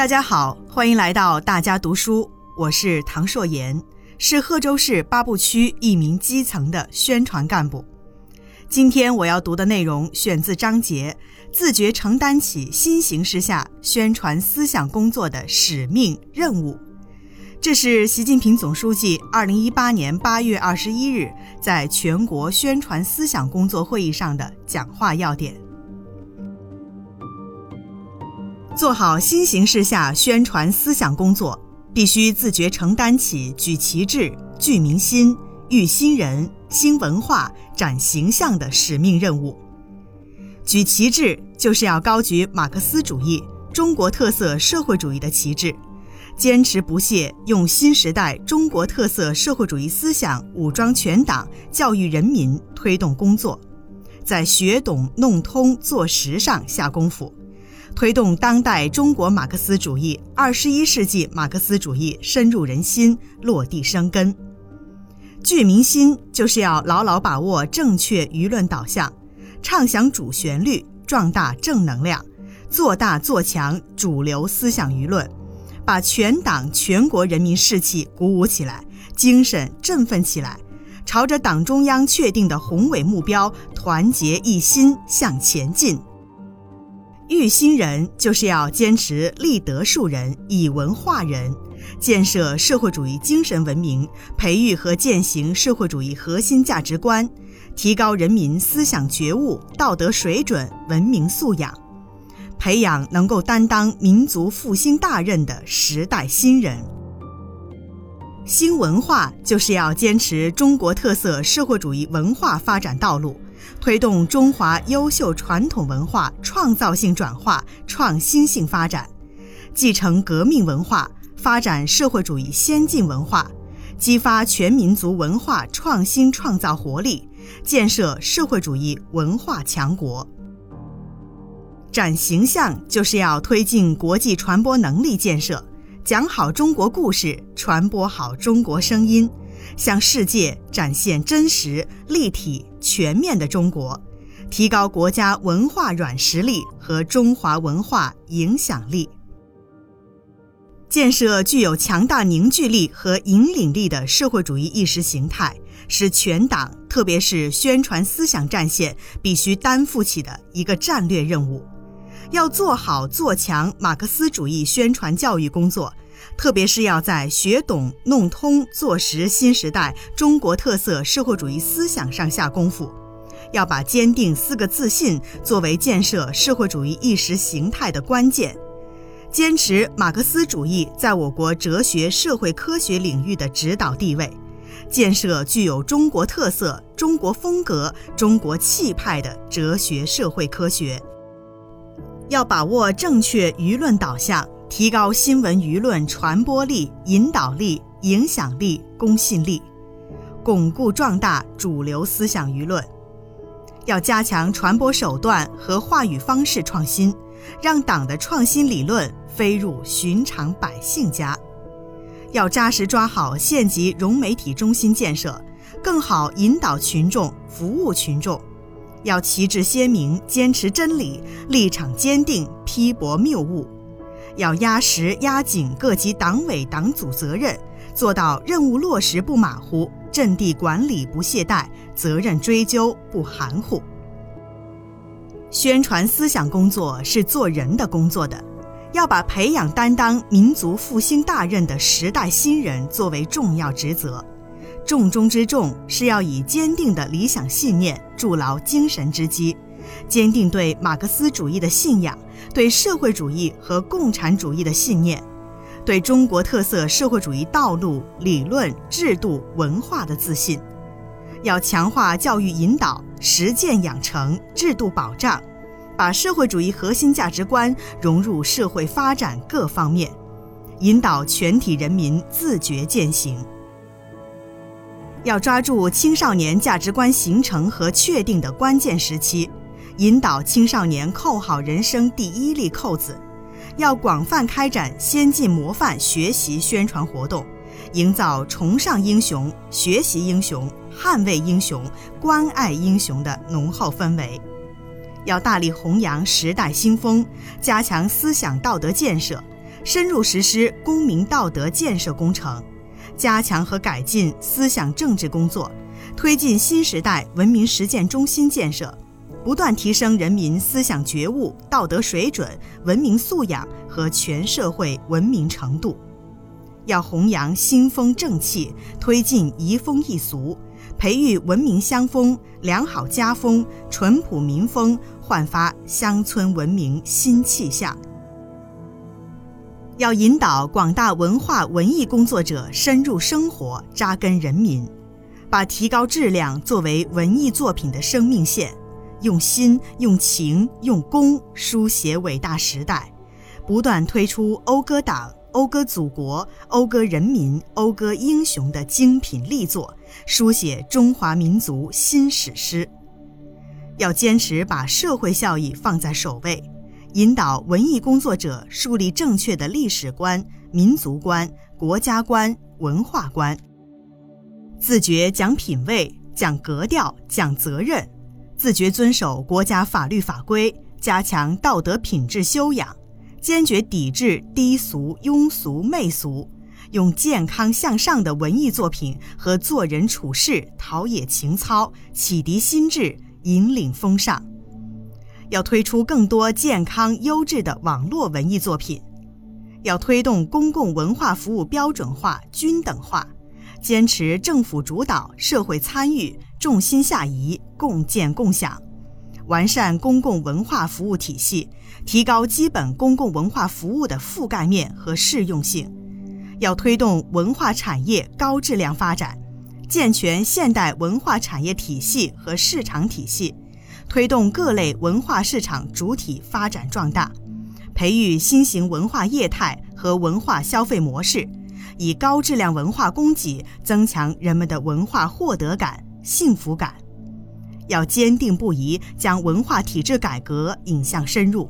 大家好，欢迎来到大家读书，我是唐硕妍，是贺州市八部区一名基层的宣传干部。今天我要读的内容选自章节《自觉承担起新形势下宣传思想工作的使命任务》，这是习近平总书记二零一八年八月二十一日在全国宣传思想工作会议上的讲话要点。做好新形势下宣传思想工作，必须自觉承担起举旗帜、聚民心、育新人、兴文化、展形象的使命任务。举旗帜就是要高举马克思主义、中国特色社会主义的旗帜，坚持不懈用新时代中国特色社会主义思想武装全党、教育人民，推动工作，在学懂、弄通、做实上下功夫。推动当代中国马克思主义、二十一世纪马克思主义深入人心、落地生根。聚民心就是要牢牢把握正确舆论导向，畅想主旋律，壮大正能量，做大做强主流思想舆论，把全党全国人民士气鼓舞起来，精神振奋起来，朝着党中央确定的宏伟目标，团结一心向前进。育新人就是要坚持立德树人、以文化人，建设社会主义精神文明，培育和践行社会主义核心价值观，提高人民思想觉悟、道德水准、文明素养，培养能够担当民族复兴大任的时代新人。新文化就是要坚持中国特色社会主义文化发展道路。推动中华优秀传统文化创造性转化、创新性发展，继承革命文化，发展社会主义先进文化，激发全民族文化创新创造活力，建设社会主义文化强国。展形象就是要推进国际传播能力建设，讲好中国故事，传播好中国声音。向世界展现真实、立体、全面的中国，提高国家文化软实力和中华文化影响力，建设具有强大凝聚力和引领力的社会主义意识形态，是全党特别是宣传思想战线必须担负起的一个战略任务。要做好做强马克思主义宣传教育工作。特别是要在学懂、弄通、做实新时代中国特色社会主义思想上下功夫，要把坚定四个自信作为建设社会主义意识形态的关键，坚持马克思主义在我国哲学社会科学领域的指导地位，建设具有中国特色、中国风格、中国气派的哲学社会科学，要把握正确舆论导向。提高新闻舆论传播力、引导力、影响力、公信力，巩固壮大主流思想舆论。要加强传播手段和话语方式创新，让党的创新理论飞入寻常百姓家。要扎实抓好县级融媒体中心建设，更好引导群众、服务群众。要旗帜鲜明，坚持真理，立场坚定，批驳谬误。要压实压紧各级党委党组责任，做到任务落实不马虎，阵地管理不懈怠，责任追究不含糊。宣传思想工作是做人的工作的，要把培养担当民族复兴大任的时代新人作为重要职责。重中之重是要以坚定的理想信念筑牢精神之基。坚定对马克思主义的信仰，对社会主义和共产主义的信念，对中国特色社会主义道路、理论、制度、文化的自信，要强化教育引导、实践养成、制度保障，把社会主义核心价值观融入社会发展各方面，引导全体人民自觉践行。要抓住青少年价值观形成和确定的关键时期。引导青少年扣好人生第一粒扣子，要广泛开展先进模范学习宣传活动，营造崇尚英雄、学习英雄、捍卫英雄、关爱英雄的浓厚氛围。要大力弘扬时代新风，加强思想道德建设，深入实施公民道德建设工程，加强和改进思想政治工作，推进新时代文明实践中心建设，不断提升人民思想觉悟、道德水准、文明素养和全社会文明程度。要弘扬新风正气，推进移风易俗。培育文明乡风、良好家风、淳朴民风，焕发乡村文明新气象。要引导广大文化文艺工作者深入生活、扎根人民，把提高质量作为文艺作品的生命线，用心、用情、用功书写伟大时代，不断推出讴歌党。讴歌祖国、讴歌人民、讴歌英雄的精品力作，书写中华民族新史诗。要坚持把社会效益放在首位，引导文艺工作者树立正确的历史观、民族观、国家观、文化观，自觉讲品位、讲格调、讲责任，自觉遵守国家法律法规，加强道德品质修养。坚决抵制低俗、庸俗、媚俗，用健康向上的文艺作品和做人处事陶冶情操、启迪心智、引领风尚。要推出更多健康优质的网络文艺作品。要推动公共文化服务标准化、均等化，坚持政府主导、社会参与、重心下移、共建共享。完善公共文化服务体系，提高基本公共文化服务的覆盖面和适用性。要推动文化产业高质量发展，健全现代文化产业体系和市场体系，推动各类文化市场主体发展壮大，培育新型文化业态和文化消费模式，以高质量文化供给增强人们的文化获得感、幸福感。要坚定不移将文化体制改革引向深入，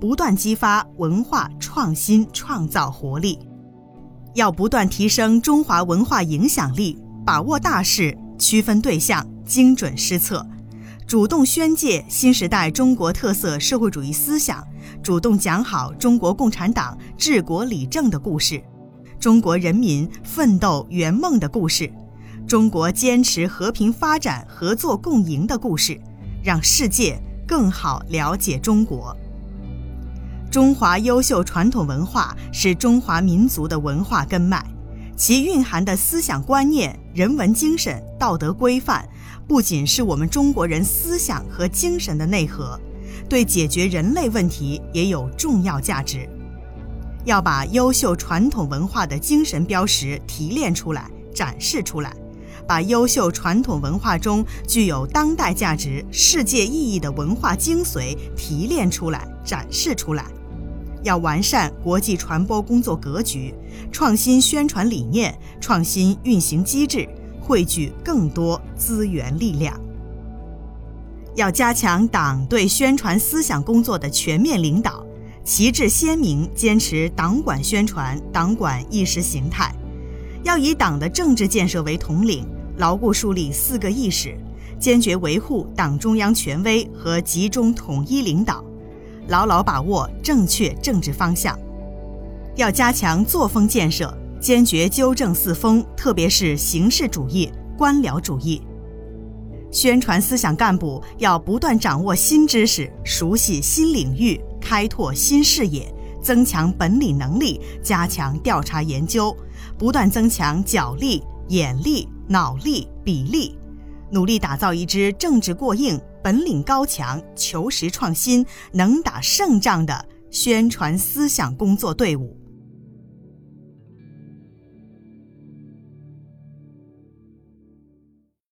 不断激发文化创新创造活力。要不断提升中华文化影响力，把握大势，区分对象，精准施策，主动宣介新时代中国特色社会主义思想，主动讲好中国共产党治国理政的故事，中国人民奋斗圆梦的故事。中国坚持和平发展、合作共赢的故事，让世界更好了解中国。中华优秀传统文化是中华民族的文化根脉，其蕴含的思想观念、人文精神、道德规范，不仅是我们中国人思想和精神的内核，对解决人类问题也有重要价值。要把优秀传统文化的精神标识提炼出来、展示出来。把优秀传统文化中具有当代价值、世界意义的文化精髓提炼出来、展示出来，要完善国际传播工作格局，创新宣传理念，创新运行机制，汇聚更多资源力量。要加强党对宣传思想工作的全面领导，旗帜鲜明，坚持党管宣传、党管意识形态，要以党的政治建设为统领。牢固树立四个意识，坚决维护党中央权威和集中统一领导，牢牢把握正确政治方向。要加强作风建设，坚决纠正四风，特别是形式主义、官僚主义。宣传思想干部要不断掌握新知识，熟悉新领域，开拓新视野，增强本领能力，加强调查研究，不断增强脚力、眼力。脑力、笔力，努力打造一支政治过硬、本领高强、求实创新、能打胜仗的宣传思想工作队伍。